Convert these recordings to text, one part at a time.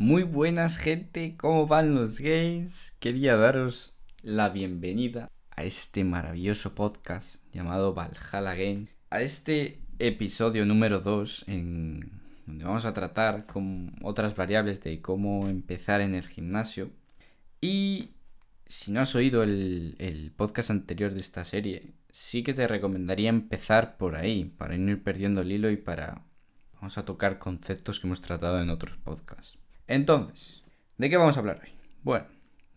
Muy buenas gente, ¿cómo van los games? Quería daros la bienvenida a este maravilloso podcast llamado Valhalla Games, a este episodio número 2 en donde vamos a tratar con otras variables de cómo empezar en el gimnasio. Y si no has oído el, el podcast anterior de esta serie, sí que te recomendaría empezar por ahí, para no ir perdiendo el hilo y para... Vamos a tocar conceptos que hemos tratado en otros podcasts. Entonces, ¿de qué vamos a hablar hoy? Bueno,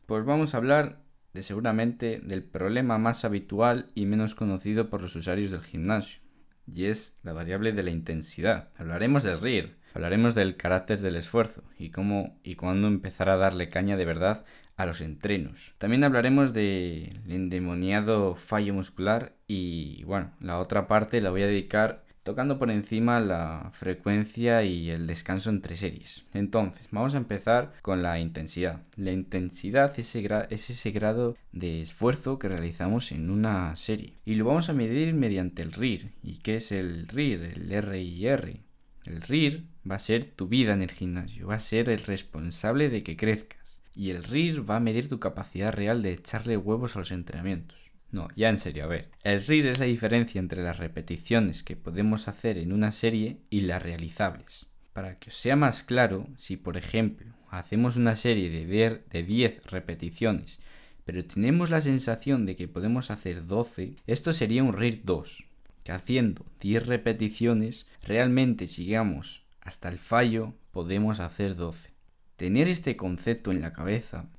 pues vamos a hablar de seguramente del problema más habitual y menos conocido por los usuarios del gimnasio, y es la variable de la intensidad. Hablaremos del RIR, hablaremos del carácter del esfuerzo y cómo y cuándo empezar a darle caña de verdad a los entrenos. También hablaremos del endemoniado fallo muscular y bueno, la otra parte la voy a dedicar tocando por encima la frecuencia y el descanso entre series. Entonces, vamos a empezar con la intensidad. La intensidad es ese, grado de esfuerzo que realizamos en una serie. Y lo vamos a medir mediante el RIR. ¿Y qué es el RIR? El RIR. El RIR va a ser tu vida en el gimnasio, va a ser el responsable de que crezcas. Y el RIR va a medir tu capacidad real de echarle huevos a los entrenamientos. No, ya en serio, a ver. El RIR es la diferencia entre las repeticiones que podemos hacer en una serie y las realizables. Para que os sea más claro, si por ejemplo hacemos una serie de 10 repeticiones, pero tenemos la sensación de que podemos hacer 12, esto sería un RIR 2. Que haciendo 10 repeticiones, realmente si llegamos hasta el fallo, podemos hacer 12. Tener este concepto en la cabeza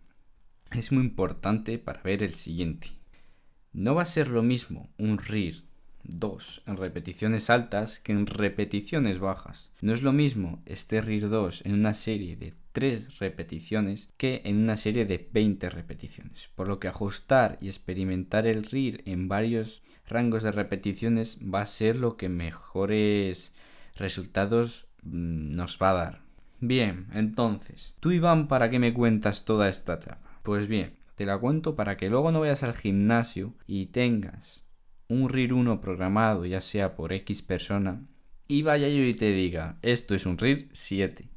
es muy importante para ver el siguiente. No va a ser lo mismo un RIR 2 en repeticiones altas que en repeticiones bajas. No es lo mismo este RIR 2 en una serie de 3 repeticiones que en una serie de 20 repeticiones. Por lo que ajustar y experimentar el RIR en varios rangos de repeticiones va a ser lo que mejores resultados mm, nos va a dar. Bien, entonces, tú Iván, ¿para qué me cuentas toda esta etapa? Pues bien, te la cuento para que luego no vayas al gimnasio y tengas un RIR 1 programado, ya sea por X persona, y vaya yo y te diga, esto es un RIR 7,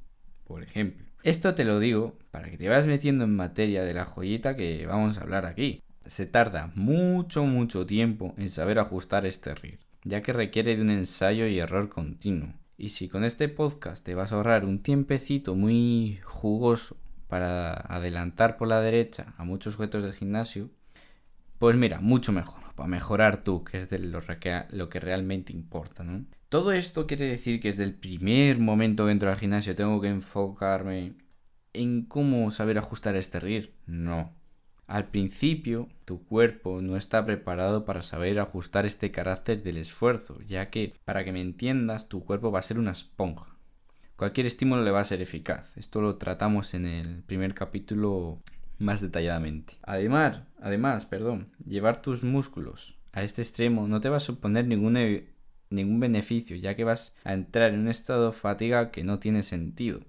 por ejemplo. Esto te lo digo para que te vayas metiendo en materia de la joyita que vamos a hablar aquí. Se tarda mucho, mucho tiempo en saber ajustar este RIR, ya que requiere de un ensayo y error continuo. Y si con este podcast te vas a ahorrar un tiempecito muy jugoso para adelantar por la derecha a muchos sujetos del gimnasio, pues mira, mucho mejor, para mejorar tú, que es de lo, que realmente importa, ¿no? Todo esto quiere decir que desde el primer momento que entro al gimnasio tengo que enfocarme en cómo saber ajustar este RIR. No. Al principio, tu cuerpo no está preparado para saber ajustar este carácter del esfuerzo, ya que, para que me entiendas, tu cuerpo va a ser una esponja cualquier estímulo le va a ser eficaz. Esto lo tratamos en el primer capítulo más detalladamente. Además, además, perdón, llevar tus músculos a este extremo no te va a suponer ningún, e, ningún beneficio, ya que vas a entrar en un estado de fatiga que no tiene sentido.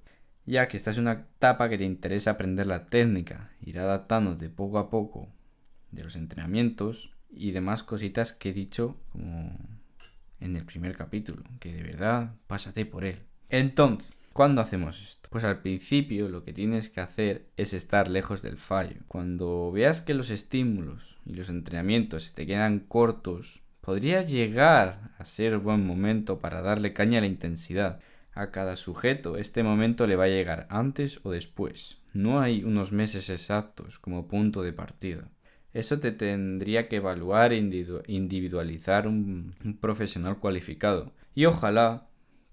Ya que esta es una etapa que te interesa aprender la técnica, ir adaptándote poco a poco de los entrenamientos y demás cositas que he dicho como en el primer capítulo, que de verdad pásate por él. Entonces, ¿cuándo hacemos esto? Pues al principio lo que tienes que hacer es estar lejos del fallo. Cuando veas que los estímulos y los entrenamientos se te quedan cortos, podría llegar a ser buen momento para darle caña a la intensidad. A cada sujeto este momento le va a llegar antes o después. No hay unos meses exactos como punto de partida. Eso te tendría que evaluar e individualizar un, un profesional cualificado. Y ojalá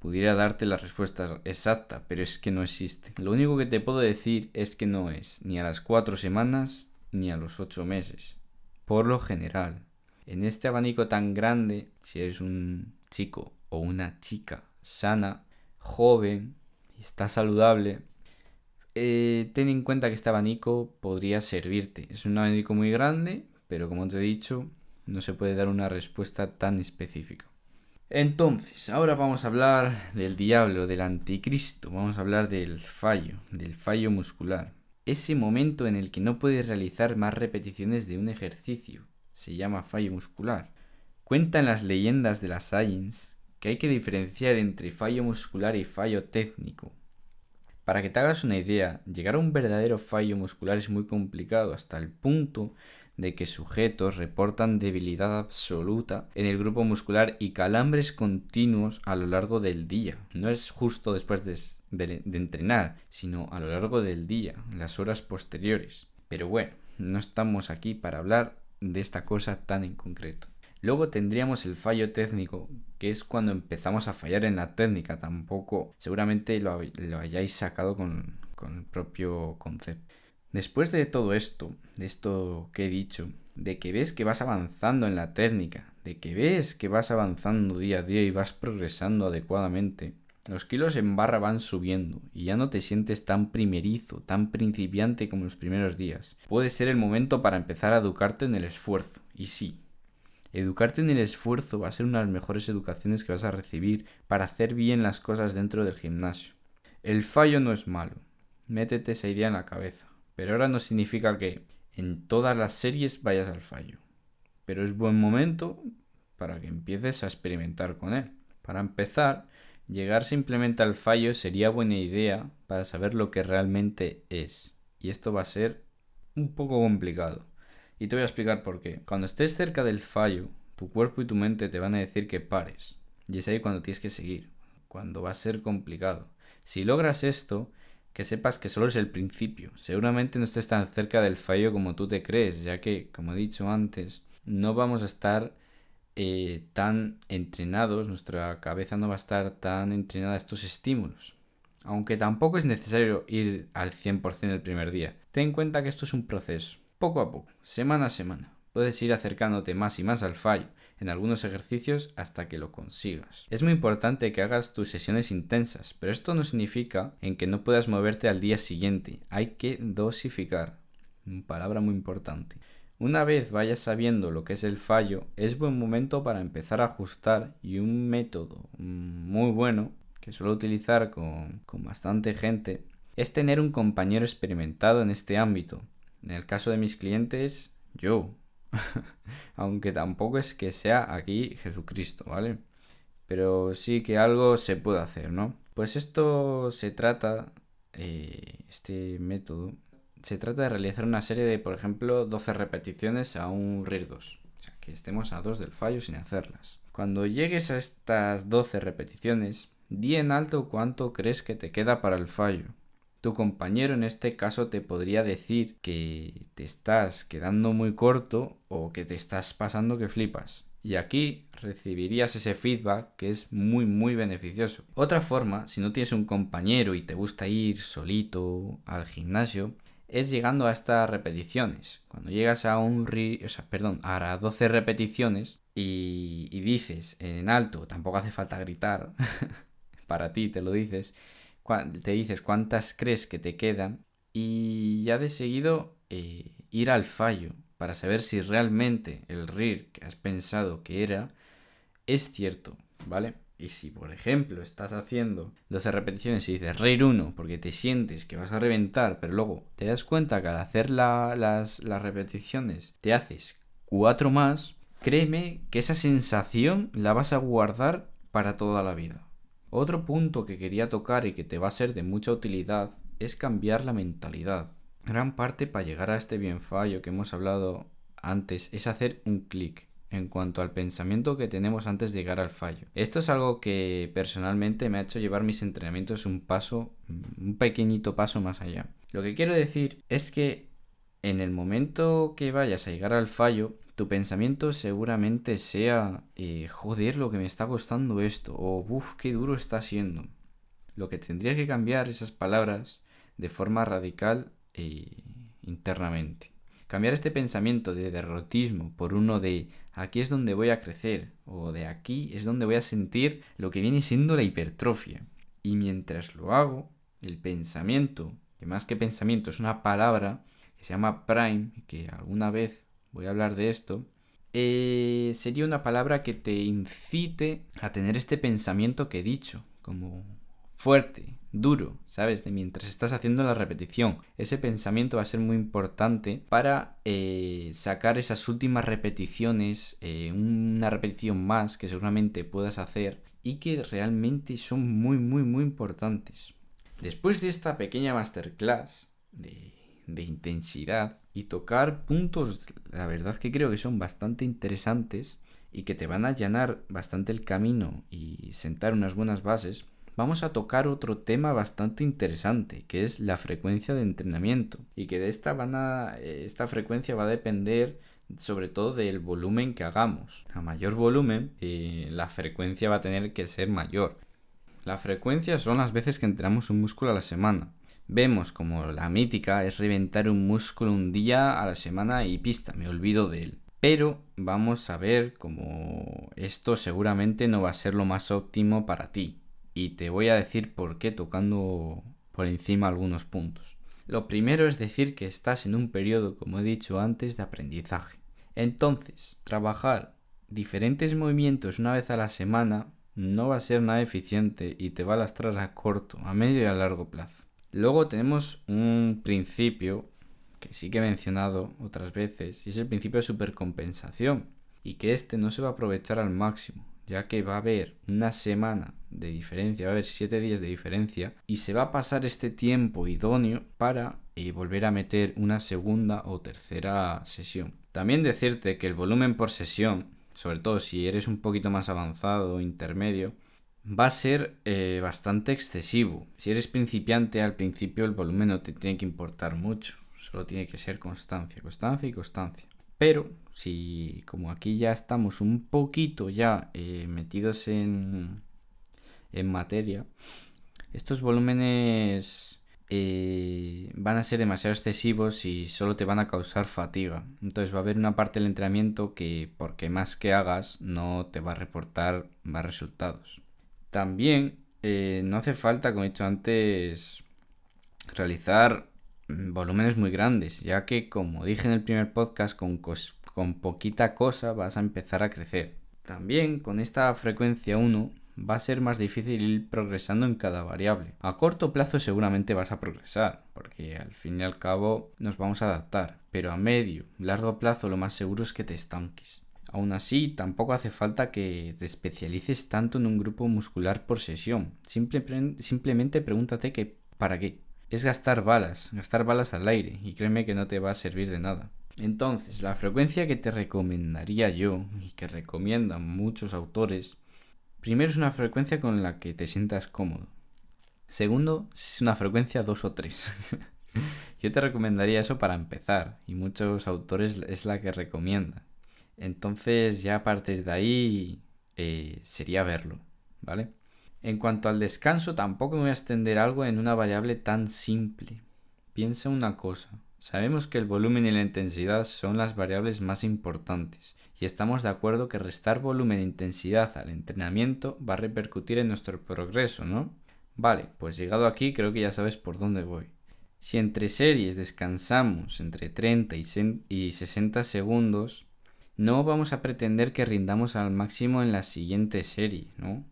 pudiera darte la respuesta exacta, pero es que no existe. Lo único que te puedo decir es que no es ni a las cuatro semanas ni a los ocho meses. Por lo general, en este abanico tan grande, si eres un chico o una chica sana, joven está saludable, eh, ten en cuenta que este abanico podría servirte. Es un abanico muy grande, pero como te he dicho, no se puede dar una respuesta tan específica. Entonces, ahora vamos a hablar del diablo, del anticristo, vamos a hablar del fallo, del fallo muscular. Ese momento en el que no puedes realizar más repeticiones de un ejercicio se llama fallo muscular. Cuentan las leyendas de la science que hay que diferenciar entre fallo muscular y fallo técnico. Para que te hagas una idea, llegar a un verdadero fallo muscular es muy complicado hasta el punto de que sujetos reportan debilidad absoluta en el grupo muscular y calambres continuos a lo largo del día. No es justo después de, entrenar, sino a lo largo del día, las horas posteriores. Pero bueno, no estamos aquí para hablar de esta cosa tan en concreto. Luego tendríamos el fallo técnico, que es cuando empezamos a fallar en la técnica. Tampoco seguramente lo, hayáis sacado con, con el propio concepto. Después de todo esto, de esto que he dicho, de que ves que vas avanzando en la técnica, de que ves que vas avanzando día a día y vas progresando adecuadamente, los kilos en barra van subiendo y ya no te sientes tan primerizo, tan principiante como los primeros días. Puede ser el momento para empezar a educarte en el esfuerzo. Y sí, educarte en el esfuerzo va a ser una de las mejores educaciones que vas a recibir para hacer bien las cosas dentro del gimnasio. El fallo no es malo. Métete esa idea en la cabeza. Pero ahora no significa que en todas las series vayas al fallo. Pero es buen momento para que empieces a experimentar con él. Para empezar, llegar simplemente al fallo sería buena idea para saber lo que realmente es. Y esto va a ser un poco complicado. Y te voy a explicar por qué. Cuando estés cerca del fallo, tu cuerpo y tu mente te van a decir que pares. Y es ahí cuando tienes que seguir. Cuando va a ser complicado. Si logras esto, que sepas que solo es el principio. Seguramente no estés tan cerca del fallo como tú te crees, ya que, como he dicho antes, no vamos a estar eh, tan entrenados, nuestra cabeza no va a estar tan entrenada a estos estímulos. Aunque tampoco es necesario ir al 100% el primer día. Ten en cuenta que esto es un proceso, poco a poco, semana a semana. Puedes ir acercándote más y más al fallo en algunos ejercicios hasta que lo consigas. Es muy importante que hagas tus sesiones intensas, pero esto no significa en que no puedas moverte al día siguiente. Hay que dosificar. Palabra muy importante. Una vez vayas sabiendo lo que es el fallo, es buen momento para empezar a ajustar y un método muy bueno que suelo utilizar con, con bastante gente es tener un compañero experimentado en este ámbito. En el caso de mis clientes, yo, Aunque tampoco es que sea aquí Jesucristo, ¿vale? Pero sí que algo se puede hacer, ¿no? Pues esto se trata, eh, este método, se trata de realizar una serie de, por ejemplo, 12 repeticiones a un RIR 2. O sea, que estemos a 2 del fallo sin hacerlas. Cuando llegues a estas 12 repeticiones, di en alto cuánto crees que te queda para el fallo. Tu compañero en este caso te podría decir que te estás quedando muy corto o que te estás pasando que flipas. Y aquí recibirías ese feedback que es muy muy beneficioso. Otra forma, si no tienes un compañero y te gusta ir solito al gimnasio, es llegando a estas repeticiones. Cuando llegas a un o sea, perdón, a 12 repeticiones y, y dices en alto, tampoco hace falta gritar, para ti te lo dices, te dices cuántas crees que te quedan y ya de seguido eh, ir al fallo para saber si realmente el RIR que has pensado que era es cierto, ¿vale? Y si, por ejemplo, estás haciendo 12 repeticiones y dices RIR 1 porque te sientes que vas a reventar, pero luego te das cuenta que al hacer las, las repeticiones te haces 4 más, créeme que esa sensación la vas a guardar para toda la vida. Otro punto que quería tocar y que te va a ser de mucha utilidad es cambiar la mentalidad. Gran parte para llegar a este bien fallo que hemos hablado antes es hacer un clic en cuanto al pensamiento que tenemos antes de llegar al fallo. Esto es algo que personalmente me ha hecho llevar mis entrenamientos un paso, un pequeñito paso más allá. Lo que quiero decir es que en el momento que vayas a llegar al fallo, tu pensamiento seguramente sea, eh, joder, lo que me está costando esto, o uff, qué duro está siendo. Lo que tendrías que cambiar esas palabras de forma radical e internamente. Cambiar este pensamiento de derrotismo por uno de aquí es donde voy a crecer o de aquí es donde voy a sentir lo que viene siendo la hipertrofia. Y mientras lo hago, el pensamiento, que más que pensamiento es una palabra que se llama prime, que alguna vez voy a hablar de esto, eh, sería una palabra que te incite a tener este pensamiento que he dicho, como fuerte, duro, ¿sabes? De mientras estás haciendo la repetición. Ese pensamiento va a ser muy importante para eh, sacar esas últimas repeticiones, eh, una repetición más que seguramente puedas hacer y que realmente son muy, muy, muy importantes. Después de esta pequeña masterclass de, de intensidad y tocar puntos, la verdad que creo que son bastante interesantes y que te van a allanar bastante el camino y sentar unas buenas bases, vamos a tocar otro tema bastante interesante, que es la frecuencia de entrenamiento. Y que de esta van a. esta frecuencia va a depender sobre todo del volumen que hagamos. A mayor volumen, eh, la frecuencia va a tener que ser mayor. La frecuencia son las veces que entrenamos un músculo a la semana. Vemos como la mítica es reventar un músculo un día a la semana y pista, me olvido de él. Pero vamos a ver como esto seguramente no va a ser lo más óptimo para ti y te voy a decir por qué tocando por encima algunos puntos. Lo primero es decir que estás en un periodo, como he dicho antes, de aprendizaje. Entonces, trabajar diferentes movimientos una vez a la semana no va a ser nada eficiente y te va a lastrar a corto, a medio y a largo plazo. Luego tenemos un principio que sí que he mencionado otras veces y es el principio de supercompensación y que este no se va a aprovechar al máximo ya que va a haber una semana de diferencia, va a haber 7 días de diferencia y se va a pasar este tiempo idóneo para eh, volver a meter una segunda o tercera sesión. También decirte que el volumen por sesión, sobre todo si eres un poquito más avanzado o intermedio, va a ser eh, bastante excesivo. Si eres principiante al principio el volumen no te tiene que importar mucho, solo tiene que ser constancia, constancia y constancia. Pero si como aquí ya estamos un poquito ya eh, metidos en, en materia, estos volúmenes eh, van a ser demasiado excesivos y solo te van a causar fatiga. Entonces va a haber una parte del entrenamiento que porque más que hagas no te va a reportar más resultados. También eh, no hace falta, como he dicho antes, realizar Mm, volúmenes muy grandes, ya que como dije en el primer podcast, con, con poquita cosa vas a empezar a crecer. También con esta frecuencia 1 va a ser más difícil ir progresando en cada variable. A corto plazo seguramente vas a progresar, porque al fin y al cabo nos vamos a adaptar, pero a medio, largo plazo lo más seguro es que te estanques. Aún así, tampoco hace falta que te especialices tanto en un grupo muscular por sesión. simplemente pregúntate que para qué es gastar balas, gastar balas al aire, y créeme que no te va a servir de nada. Entonces, la frecuencia que te recomendaría yo, y que recomiendan muchos autores, primero es una frecuencia con la que te sientas cómodo. Segundo, es una frecuencia 2 o 3. yo te recomendaría eso para empezar, y muchos autores es la que recomiendan. Entonces, ya a partir de ahí, eh, sería verlo, ¿vale? En cuanto al descanso, tampoco me voy a extender algo en una variable tan simple. Piensa una cosa. Sabemos que el volumen y la intensidad son las variables más importantes, y estamos de acuerdo que restar volumen e intensidad al entrenamiento va a repercutir en nuestro progreso, ¿no? Vale, pues llegado aquí creo que ya sabes por dónde voy. Si entre series descansamos entre 30 y 60 segundos, no vamos a pretender que rindamos al máximo en la siguiente serie, ¿no?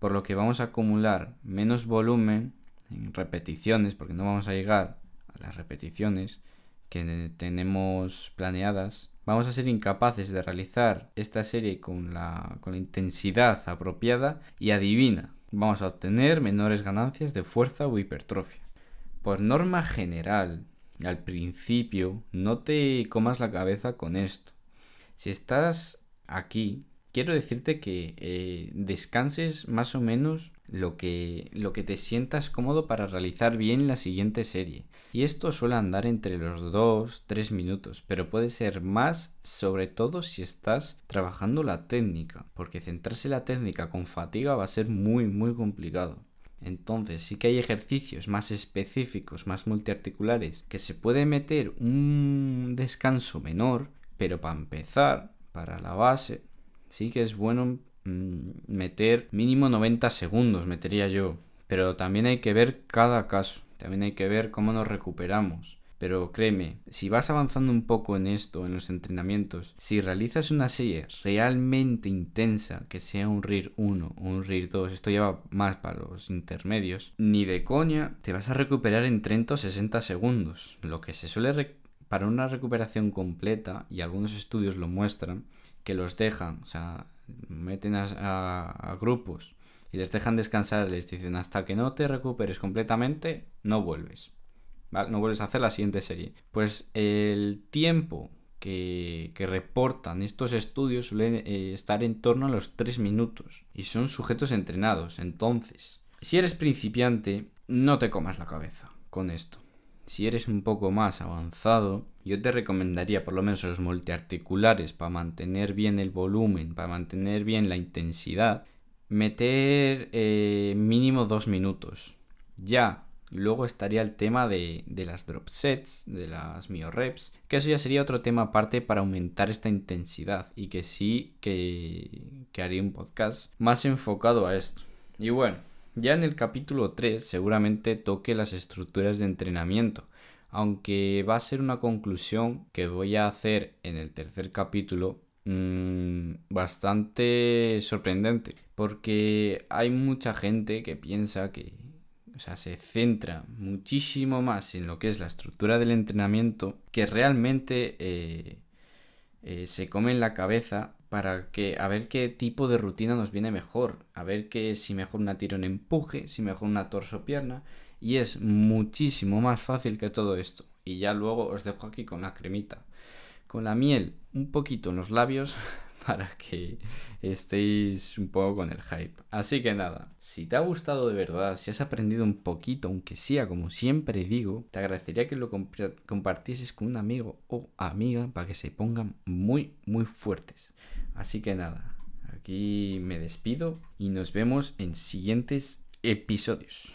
por lo que vamos a acumular menos volumen en repeticiones, porque no vamos a llegar a las repeticiones que tenemos planeadas, vamos a ser incapaces de realizar esta serie con la, con la intensidad apropiada y adivina, vamos a obtener menores ganancias de fuerza o hipertrofia. Por norma general, al principio, no te comas la cabeza con esto. Si estás aquí quiero decirte que eh, descanses más o menos lo que, lo que te sientas cómodo para realizar bien la siguiente serie. Y esto suele andar entre los 2-3 minutos, pero puede ser más sobre todo si estás trabajando la técnica, porque centrarse en la técnica con fatiga va a ser muy muy complicado. Entonces sí que hay ejercicios más específicos, más multiarticulares, que se puede meter un descanso menor, pero para empezar, para la base, sí que es bueno mm, meter mínimo 90 segundos, metería yo. Pero también hay que ver cada caso, también hay que ver cómo nos recuperamos. Pero créeme, si vas avanzando un poco en esto, en los entrenamientos, si realizas una serie realmente intensa, que sea un RIR 1 o un RIR 2, esto lleva más para los intermedios, ni de coña te vas a recuperar en 30 o 60 segundos. Lo que se suele para una recuperación completa, y algunos estudios lo muestran, que los dejan, o sea, meten a, grupos y les dejan descansar, les dicen hasta que no te recuperes completamente, no vuelves. ¿Vale? No vuelves a hacer la siguiente serie. Pues el tiempo que, reportan estos estudios suelen eh, estar en torno a los 3 minutos y son sujetos entrenados. Entonces, si eres principiante, no te comas la cabeza con esto. Si eres un poco más avanzado, yo te recomendaría por lo menos los multiarticulares para mantener bien el volumen, para mantener bien la intensidad, meter eh, mínimo 2 minutos. Ya Luego estaría el tema de, las drop sets, de las mio reps, que eso ya sería otro tema aparte para aumentar esta intensidad y que sí que, que haría un podcast más enfocado a esto. Y bueno, ya en el capítulo 3 seguramente toque las estructuras de entrenamiento, aunque va a ser una conclusión que voy a hacer en el tercer capítulo mm, bastante sorprendente, porque hay mucha gente que piensa que o sea, se centra muchísimo más en lo que es la estructura del entrenamiento que realmente eh, eh, se come en la cabeza para que a ver qué tipo de rutina nos viene mejor, a ver que si mejor una tirón empuje, si mejor una torso pierna y es muchísimo más fácil que todo esto. Y ya luego os dejo aquí con la cremita. Con la miel un poquito en los labios para que estéis un poco con el hype. Así que nada, si te ha gustado de verdad, si has aprendido un poquito, aunque sea como siempre digo, te agradecería que lo compartieses con un amigo o amiga para que se pongan muy, muy fuertes. Así que nada, aquí me despido y nos vemos en siguientes episodios.